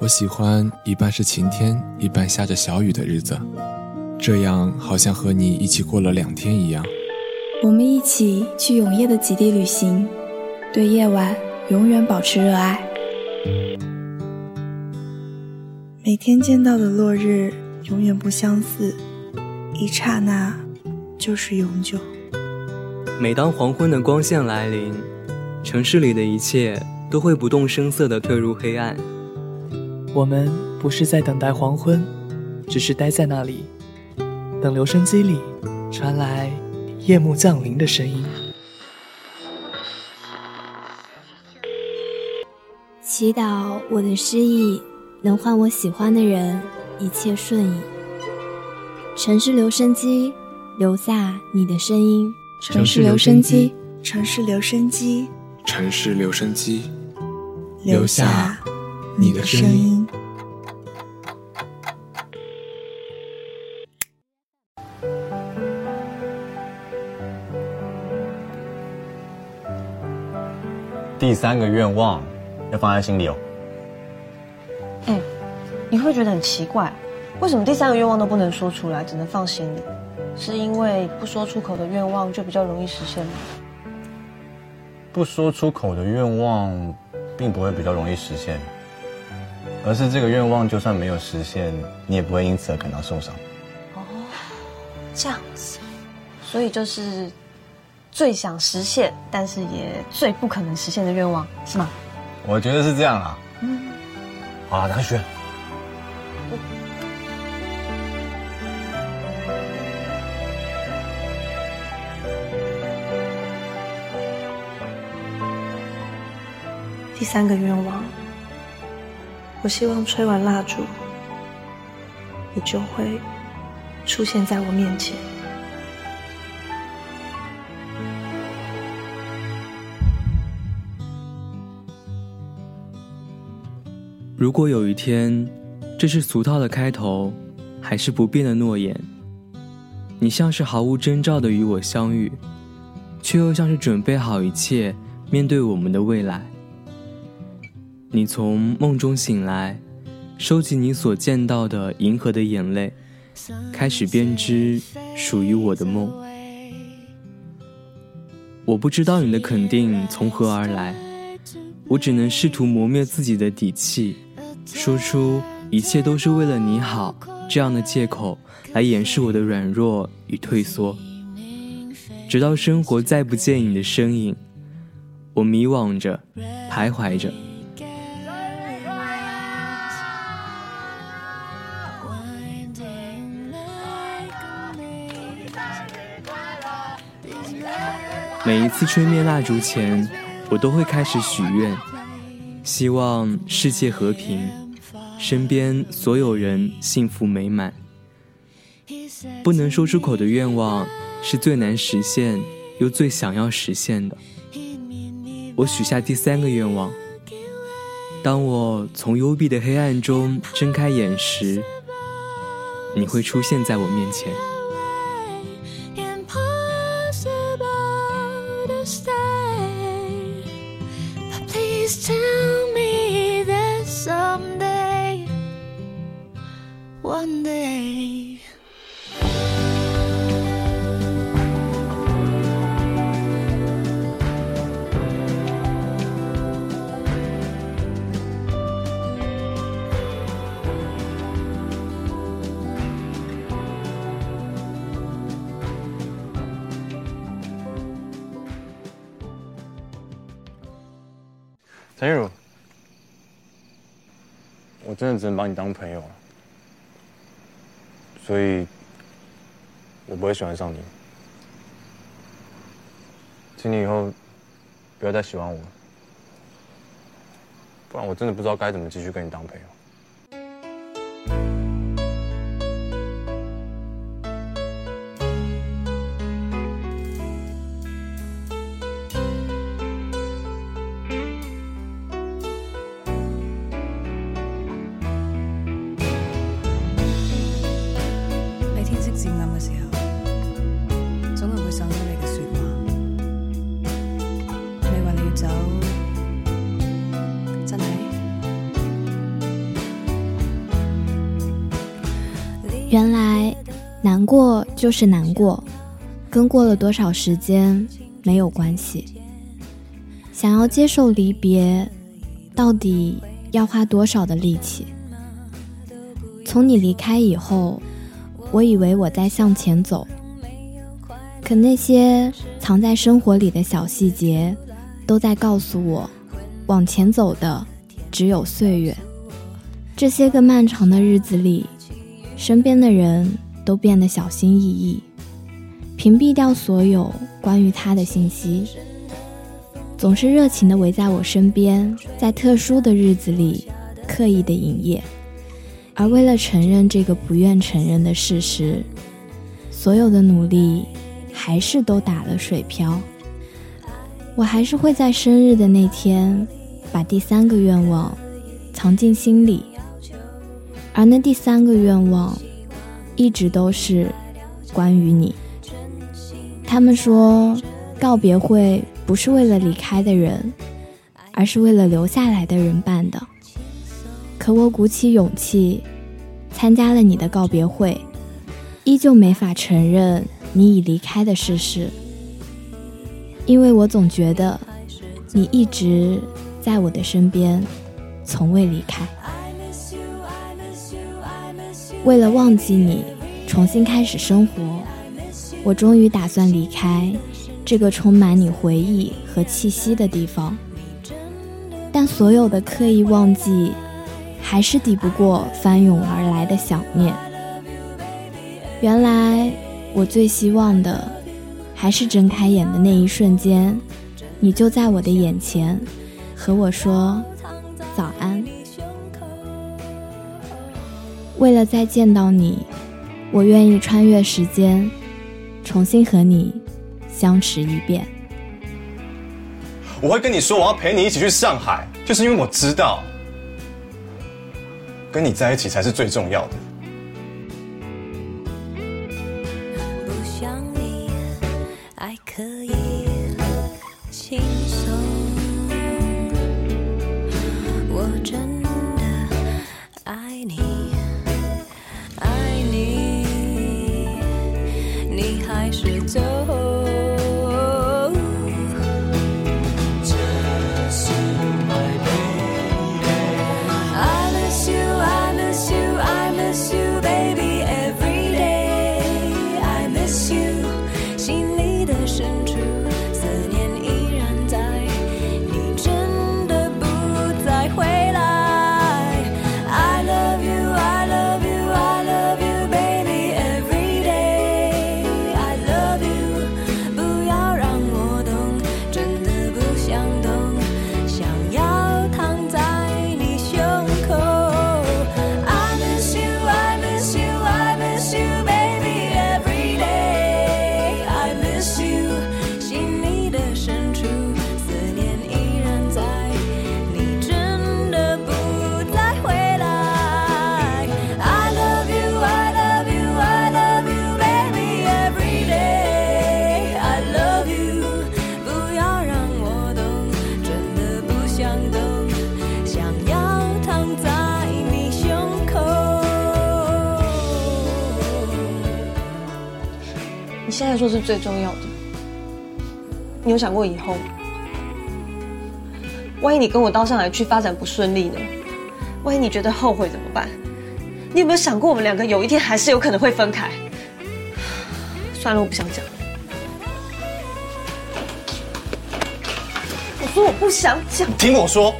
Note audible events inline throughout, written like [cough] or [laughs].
我喜欢一半是晴天，一半下着小雨的日子，这样好像和你一起过了两天一样。我们一起去永夜的极地旅行，对夜晚永远保持热爱。每天见到的落日永远不相似，一刹那就是永久。每当黄昏的光线来临，城市里的一切都会不动声色地退入黑暗。我们不是在等待黄昏，只是待在那里，等留声机里传来夜幕降临的声音。祈祷我的失意能换我喜欢的人一切顺意。城市留声机，留下你的声音。城市留声机，城市留声机，城市留声机，留下你的声音。第三个愿望要放在心里哦。哎，你会觉得很奇怪，为什么第三个愿望都不能说出来，只能放心里？是因为不说出口的愿望就比较容易实现吗？不说出口的愿望，并不会比较容易实现，而是这个愿望就算没有实现，你也不会因此而感到受伤。哦，这样子，所以就是最想实现，但是也最不可能实现的愿望，是吗？我觉得是这样啦。嗯，好，拿去。第三个愿望，我希望吹完蜡烛，你就会出现在我面前。如果有一天，这是俗套的开头，还是不变的诺言，你像是毫无征兆的与我相遇，却又像是准备好一切面对我们的未来。你从梦中醒来，收集你所见到的银河的眼泪，开始编织属于我的梦。我不知道你的肯定从何而来，我只能试图磨灭自己的底气，说出一切都是为了你好这样的借口来掩饰我的软弱与退缩。直到生活再不见你的身影，我迷惘着，徘徊着。每一次吹灭蜡烛前，我都会开始许愿，希望世界和平，身边所有人幸福美满。不能说出口的愿望，是最难实现又最想要实现的。我许下第三个愿望：当我从幽闭的黑暗中睁开眼时，你会出现在我面前。真的只能把你当朋友。了，所以我不会喜欢上你，请你以后不要再喜欢我，不然我真的不知道该怎么继续跟你当朋友。原来，难过就是难过，跟过了多少时间没有关系。想要接受离别，到底要花多少的力气？从你离开以后，我以为我在向前走，可那些藏在生活里的小细节，都在告诉我，往前走的只有岁月。这些个漫长的日子里。身边的人都变得小心翼翼，屏蔽掉所有关于他的信息，总是热情的围在我身边，在特殊的日子里刻意的营业，而为了承认这个不愿承认的事实，所有的努力还是都打了水漂。我还是会在生日的那天，把第三个愿望藏进心里。而那第三个愿望，一直都是关于你。他们说，告别会不是为了离开的人，而是为了留下来的人办的。可我鼓起勇气，参加了你的告别会，依旧没法承认你已离开的事实，因为我总觉得，你一直在我的身边，从未离开。为了忘记你，重新开始生活，我终于打算离开这个充满你回忆和气息的地方。但所有的刻意忘记，还是抵不过翻涌而来的想念。原来我最希望的，还是睁开眼的那一瞬间，你就在我的眼前，和我说早安。为了再见到你，我愿意穿越时间，重新和你相识一遍。我会跟你说，我要陪你一起去上海，就是因为我知道，跟你在一起才是最重要的。说是最重要的，你有想过以后？万一你跟我到上海去发展不顺利呢？万一你觉得后悔怎么办？你有没有想过我们两个有一天还是有可能会分开？算了，我不想讲。我说我不想讲。听我说，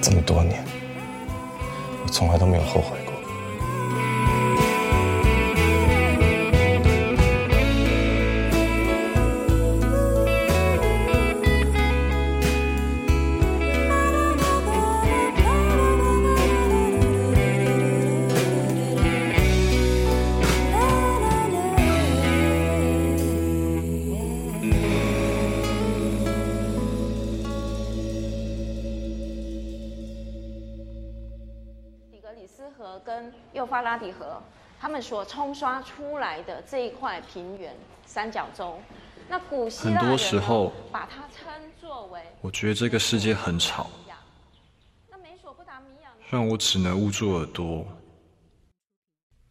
这么多年，我从来都没有后悔。所冲刷出来的这一块平原三角洲，那古希腊很多时候把它称作为，我觉得这个世界很吵。让我只能捂住耳朵，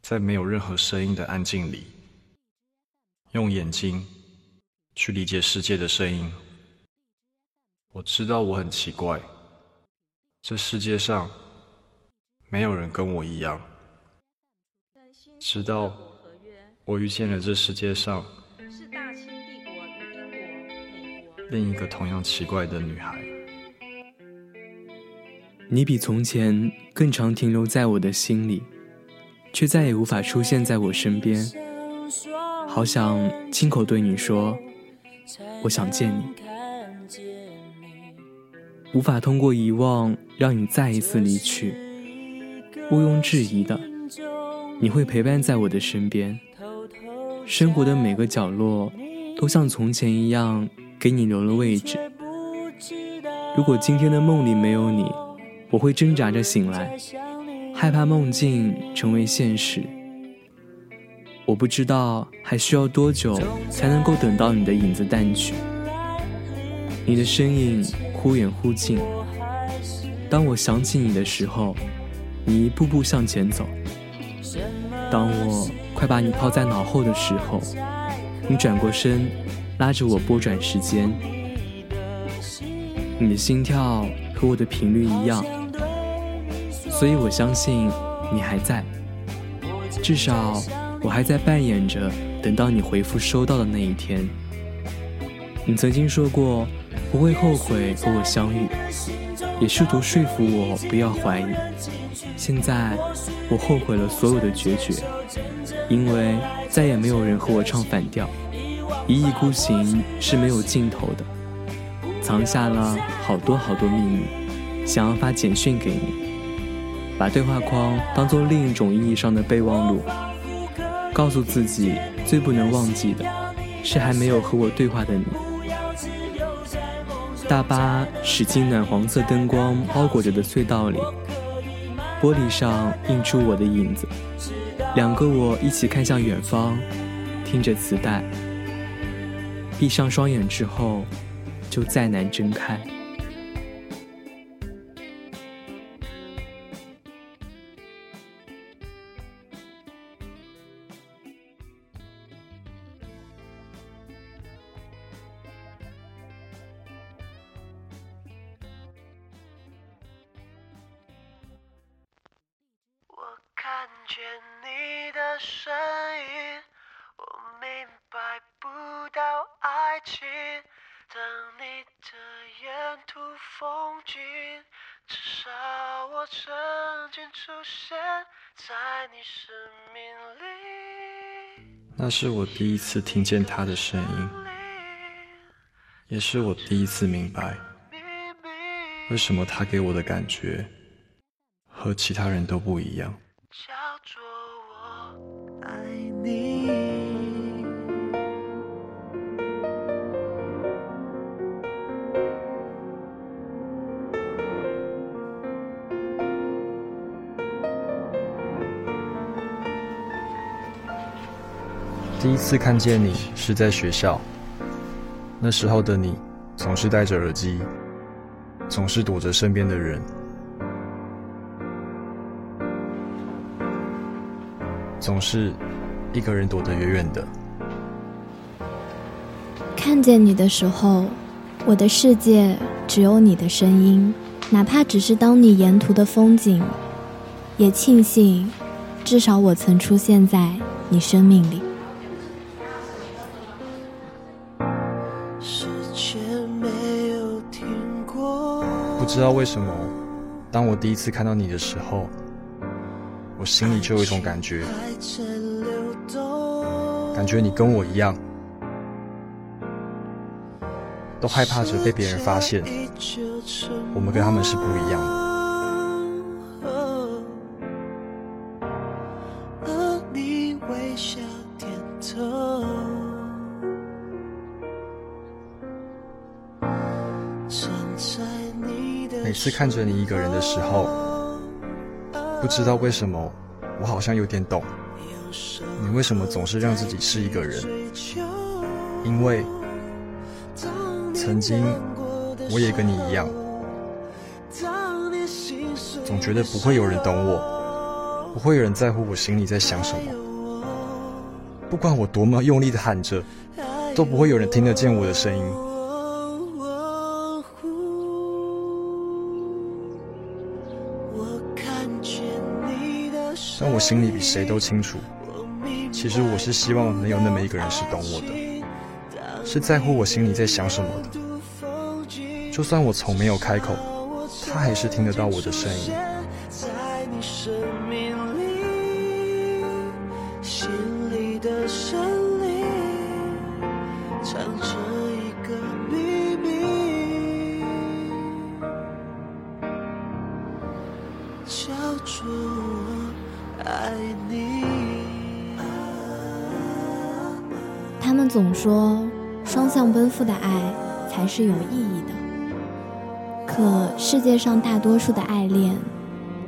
在没有任何声音的安静里，用眼睛去理解世界的声音。我知道我很奇怪，这世界上没有人跟我一样。直到我遇见了这世界上另一个同样奇怪的女孩。你比从前更常停留在我的心里，却再也无法出现在我身边。好想亲口对你说，我想见你。无法通过遗忘让你再一次离去。毋庸置疑的，你会陪伴在我的身边。生活的每个角落，都像从前一样给你留了位置。如果今天的梦里没有你，我会挣扎着醒来，害怕梦境成为现实。我不知道还需要多久才能够等到你的影子淡去，你的身影忽远忽近。当我想起你的时候，你一步步向前走；当我快把你抛在脑后的时候，你转过身，拉着我拨转时间。你的心跳和我的频率一样。所以我相信你还在，至少我还在扮演着等到你回复收到的那一天。你曾经说过不会后悔和我相遇，也试图说服我不要怀疑。现在我后悔了所有的决绝，因为再也没有人和我唱反调。一意孤行是没有尽头的，藏下了好多好多秘密，想要发简讯给你。把对话框当做另一种意义上的备忘录，告诉自己最不能忘记的是还没有和我对话的你。大巴驶进暖黄色灯光包裹着的隧道里，玻璃上映出我的影子，两个我一起看向远方，听着磁带。闭上双眼之后，就再难睁开。那是我第一次听见他的声音，也是我第一次明白，为什么他给我的感觉和其他人都不一样。第一次看见你是在学校，那时候的你总是戴着耳机，总是躲着身边的人，总是一个人躲得远远的。看见你的时候，我的世界只有你的声音，哪怕只是当你沿途的风景，也庆幸，至少我曾出现在你生命里。知道为什么，当我第一次看到你的时候，我心里就有一种感觉，感觉你跟我一样，都害怕着被别人发现，我们跟他们是不一样的。看着你一个人的时候，不知道为什么，我好像有点懂，你为什么总是让自己是一个人？因为曾经我也跟你一样，总觉得不会有人懂我，不会有人在乎我心里在想什么。不管我多么用力的喊着，都不会有人听得见我的声音。但我心里比谁都清楚，其实我是希望能有那么一个人是懂我的，是在乎我心里在想什么的。就算我从没有开口，他还是听得到我的声音。是有意义的。可世界上大多数的爱恋，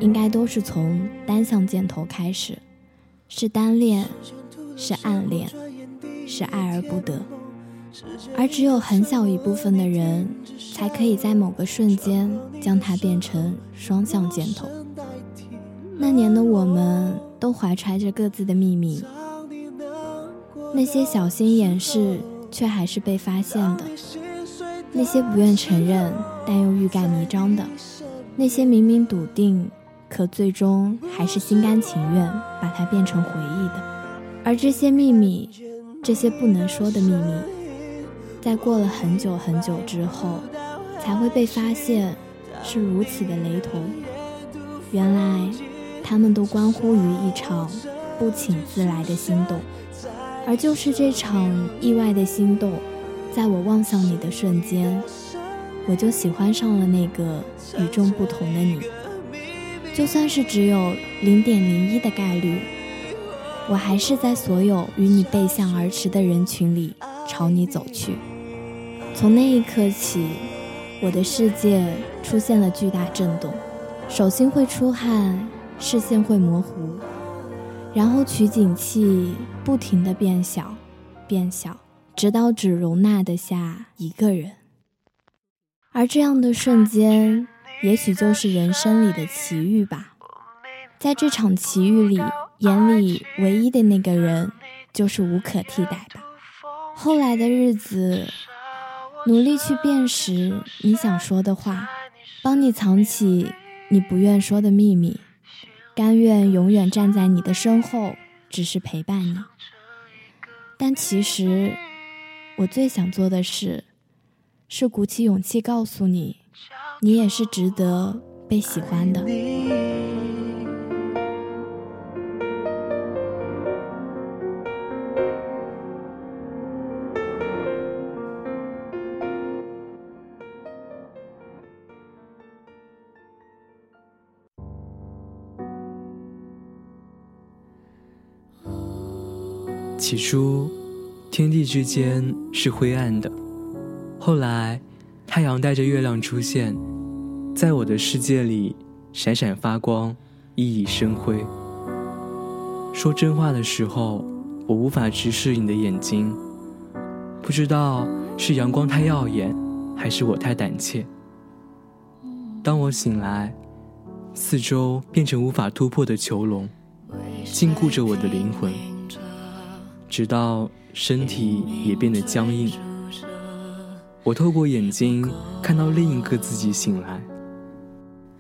应该都是从单向箭头开始，是单恋，是暗恋，是爱而不得。而只有很小一部分的人，才可以在某个瞬间将它变成双向箭头。那年的我们都怀揣着各自的秘密，那些小心掩饰却还是被发现的，那些不愿承认但又欲盖弥彰的，那些明明笃定，可最终还是心甘情愿把它变成回忆的。而这些秘密，这些不能说的秘密，在过了很久很久之后，才会被发现是如此的雷同。原来。他们都关乎于一场不请自来的心动，而就是这场意外的心动，在我望向你的瞬间，我就喜欢上了那个与众不同的你。就算是只有零点零一的概率，我还是在所有与你背向而驰的人群里朝你走去。从那一刻起，我的世界出现了巨大震动，手心会出汗。视线会模糊，然后取景器不停地变小，变小，直到只容纳得下一个人。而这样的瞬间，也许就是人生里的奇遇吧。在这场奇遇里，眼里唯一的那个人，就是无可替代的。后来的日子，努力去辨识你想说的话，帮你藏起你不愿说的秘密。甘愿永远站在你的身后，只是陪伴你。但其实，我最想做的事，是鼓起勇气告诉你，你也是值得被喜欢的。起初，天地之间是灰暗的，后来，太阳带着月亮出现，在我的世界里闪闪发光，熠熠生辉。说真话的时候，我无法直视你的眼睛，不知道是阳光太耀眼，还是我太胆怯。当我醒来，四周变成无法突破的囚笼，禁锢着我的灵魂。直到身体也变得僵硬，我透过眼睛看到另一个自己醒来。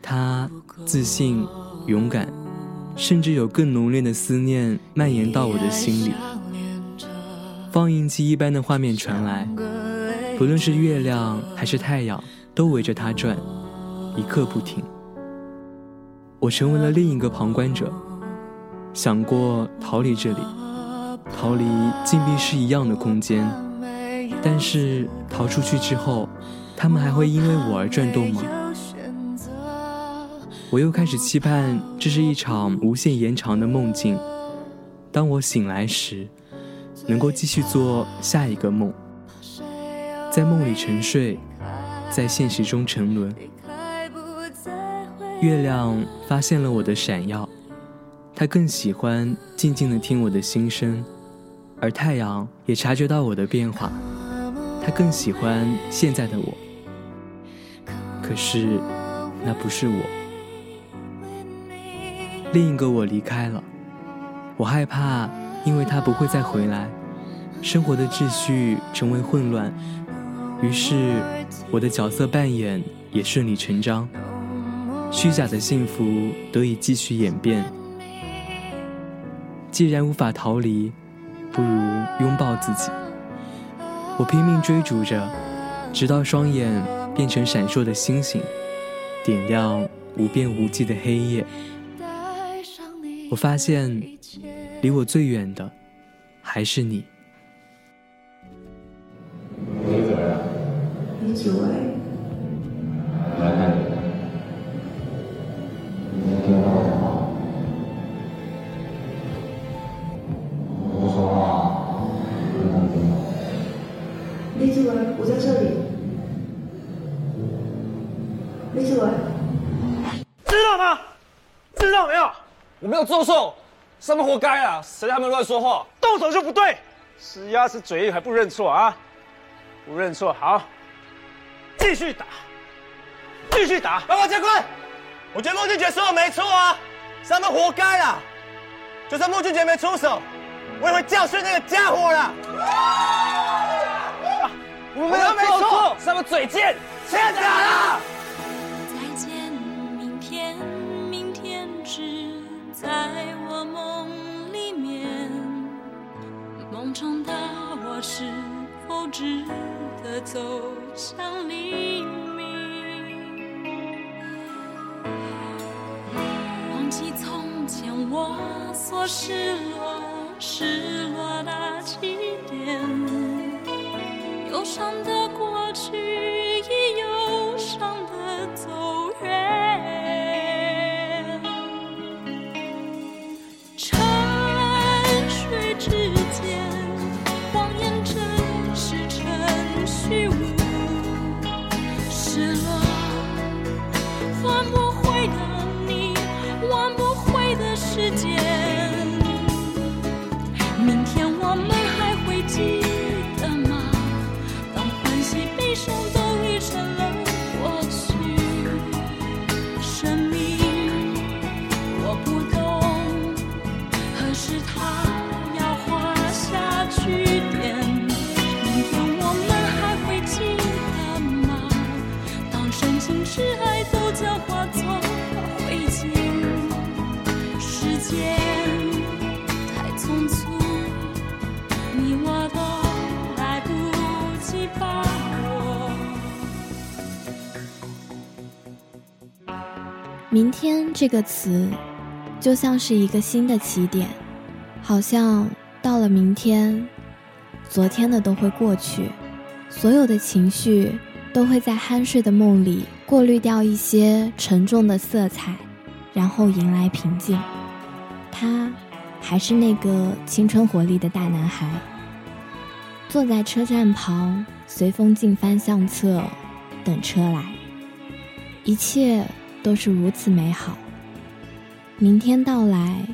他自信、勇敢，甚至有更浓烈的思念蔓延到我的心里。放映机一般的画面传来，不论是月亮还是太阳，都围着他转，一刻不停。我成为了另一个旁观者，想过逃离这里。逃离禁闭室一样的空间，但是逃出去之后，他们还会因为我而转动吗？我又开始期盼这是一场无限延长的梦境。当我醒来时，能够继续做下一个梦，在梦里沉睡，在现实中沉沦。月亮发现了我的闪耀，它更喜欢静静的听我的心声。而太阳也察觉到我的变化，他更喜欢现在的我。可是，那不是我。另一个我离开了，我害怕，因为他不会再回来，生活的秩序成为混乱。于是，我的角色扮演也顺理成章，虚假的幸福得以继续演变。既然无法逃离，不如拥抱自己。我拼命追逐着，直到双眼变成闪烁的星星，点亮无边无际的黑夜。我发现，离我最远的还是你。谁让他们乱说话？动手就不对，死鸭子嘴硬还不认错啊？不认错，好，继续打，继续打！报告教官，我觉得孟俊杰说的没错啊，是他们活该啦！就算孟俊杰没出手，我也会教训那个家伙啦！我们没有错，是他们嘴贱，欠打啦！是否值得走向黎明？忘记从前我所失落、失落的起点。忧伤的过这个词，就像是一个新的起点，好像到了明天，昨天的都会过去，所有的情绪都会在酣睡的梦里过滤掉一些沉重的色彩，然后迎来平静。他还是那个青春活力的大男孩，坐在车站旁，随风镜翻相册，等车来，一切。都是如此美好。明天到来，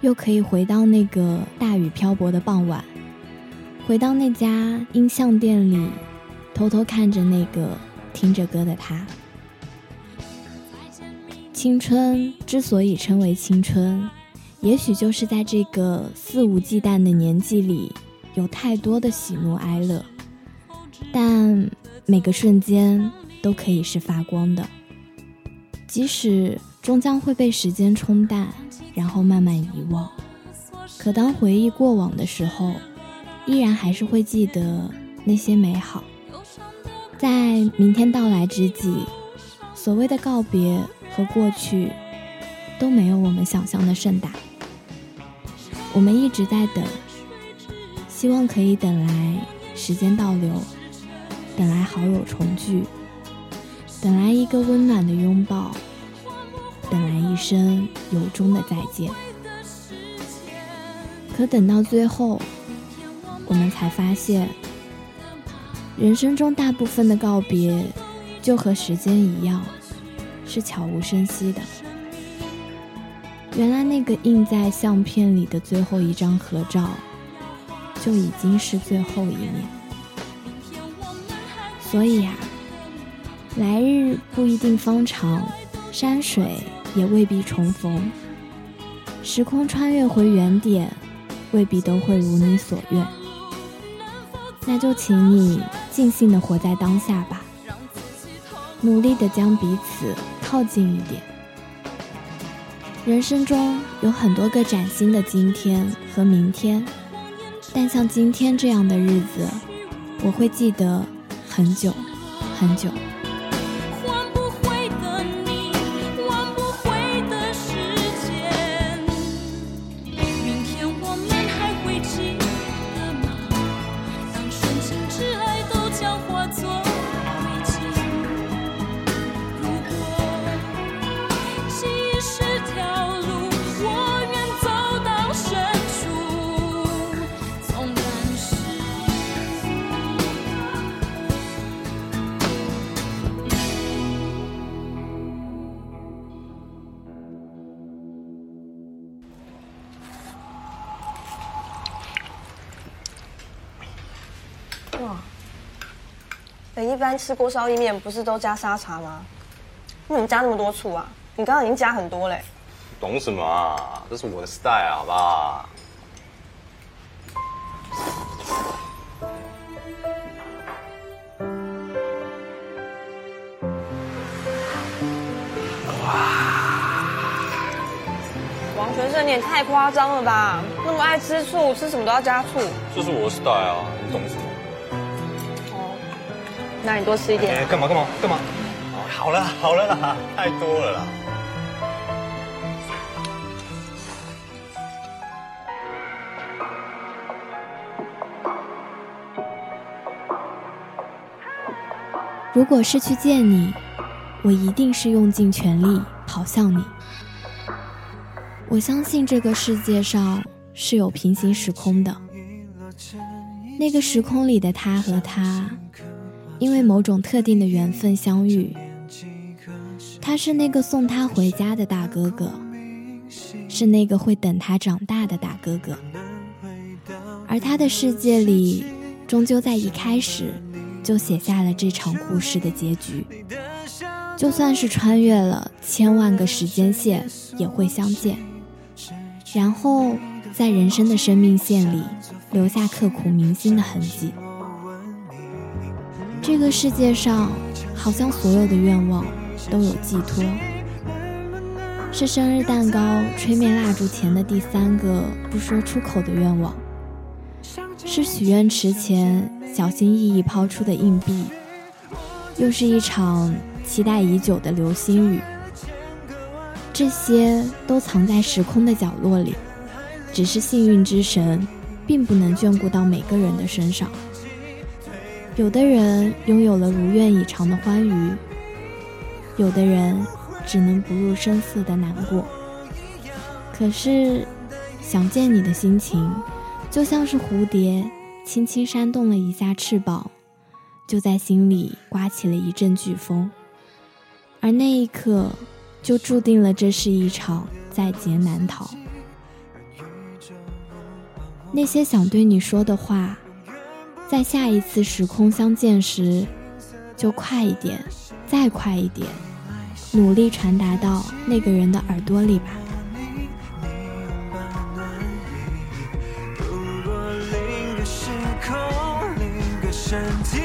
又可以回到那个大雨漂泊的傍晚，回到那家音像店里，偷偷看着那个听着歌的他。青春之所以称为青春，也许就是在这个肆无忌惮的年纪里，有太多的喜怒哀乐，但每个瞬间都可以是发光的。即使终将会被时间冲淡，然后慢慢遗忘，可当回忆过往的时候，依然还是会记得那些美好。在明天到来之际，所谓的告别和过去，都没有我们想象的盛大。我们一直在等，希望可以等来时间倒流，等来好友重聚。等来一个温暖的拥抱，等来一声由衷的再见。可等到最后，我们才发现，人生中大部分的告别，就和时间一样，是悄无声息的。原来那个印在相片里的最后一张合照，就已经是最后一面。所以呀。来日不一定方长，山水也未必重逢。时空穿越回原点，未必都会如你所愿。那就请你尽兴的活在当下吧，努力的将彼此靠近一点。人生中有很多个崭新的今天和明天，但像今天这样的日子，我会记得很久很久。般吃锅烧意面不是都加沙茶吗？你怎么加那么多醋啊？你刚刚已经加很多嘞。懂什么啊？这是我的 style，好不好？王全胜，你也太夸张了吧！那么爱吃醋，吃什么都要加醋。这是我的 style 啊，你懂什么？那你多吃一点。哎，干嘛干嘛干嘛？好了 [laughs] 好了啦，太多了啦。如果是去见你，我一定是用尽全力跑向你。我相信这个世界上是有平行时空的，那个时空里的他和他，因为某种特定的缘分相遇。他是那个送他回家的大哥哥，是那个会等他长大的大哥哥，而他的世界里，终究在一开始就写下了这场故事的结局。就算是穿越了千万个时间线，也会相见，然后在人生的生命线里留下刻骨铭心的痕迹。这个世界上，好像所有的愿望都有寄托，是生日蛋糕、吹灭蜡烛前的第三个不说出口的愿望，是许愿池前小心翼翼抛出的硬币，又是一场期待已久的流星雨。这些都藏在时空的角落里，只是幸运之神并不能眷顾到每个人的身上。有的人拥有了如愿以偿的欢愉，有的人只能不露声色的难过。可是，想见你的心情，就像是蝴蝶轻轻扇动了一下翅膀，就在心里刮起了一阵飓风，而那一刻，就注定了这是一场在劫难逃。那些想对你说的话，在下一次时空相见时，就快一点，再快一点，努力传达到那个人的耳朵里吧。另个时空，另个身体，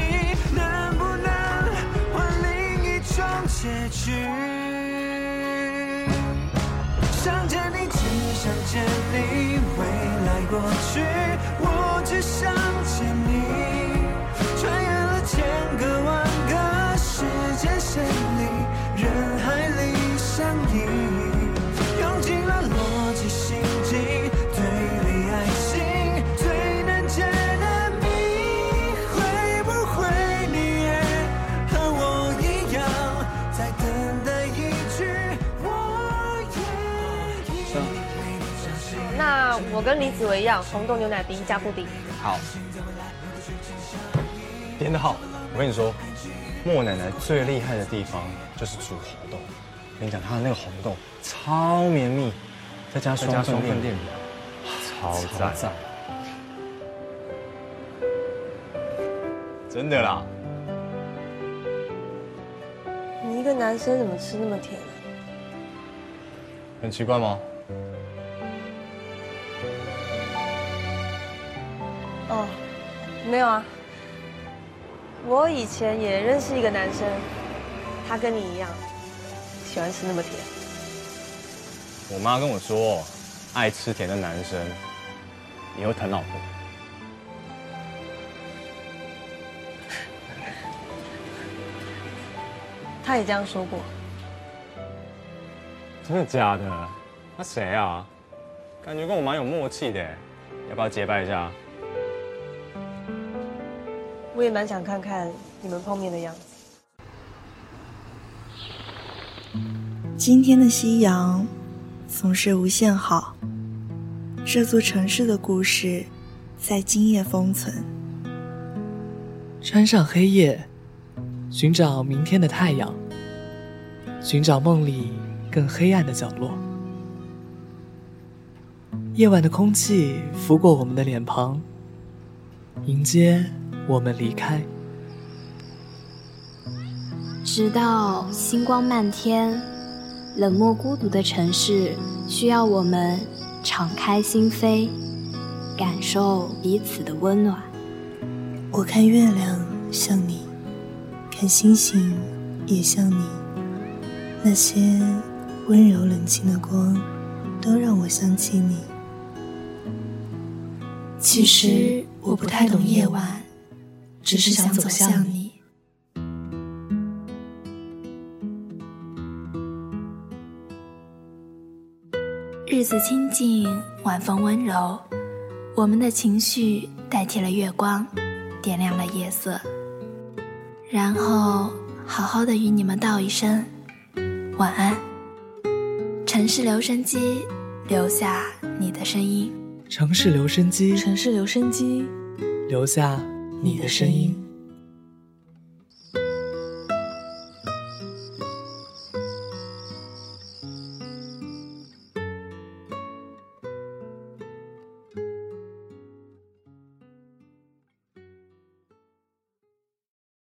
跟李子维一样，红豆牛奶冰加布丁。好，点的好。我跟你说，莫奶奶最厉害的地方就是煮红豆。我跟你讲，她的那个红豆超绵密，再加双份淀淀粉，超赞赞。真的啦，你一个男生怎么吃那么甜啊？很奇怪吗？哦，没有啊。我以前也认识一个男生，他跟你一样，喜欢吃那么甜。我妈跟我说，爱吃甜的男生以后疼老婆。[laughs] 他也这样说过。真的假的？那谁啊？感觉跟我蛮有默契的，要不要结拜一下？我也蛮想看看你们碰面的样子。今天的夕阳总是无限好，这座城市的故事在今夜封存。穿上黑夜，寻找明天的太阳，寻找梦里更黑暗的角落。夜晚的空气拂过我们的脸庞，迎接我们离开。直到星光漫天，冷漠孤独的城市需要我们敞开心扉，感受彼此的温暖。我看月亮像你，看星星也像你，那些温柔冷清的光，都让我想起你。其实我不太懂夜晚，只是想走向你。日子清静，晚风温柔，我们的情绪代替了月光，点亮了夜色。然后好好的与你们道一声晚安。城市留声机，留下你的声音。城市留声机，城市留声机，留下你的声音。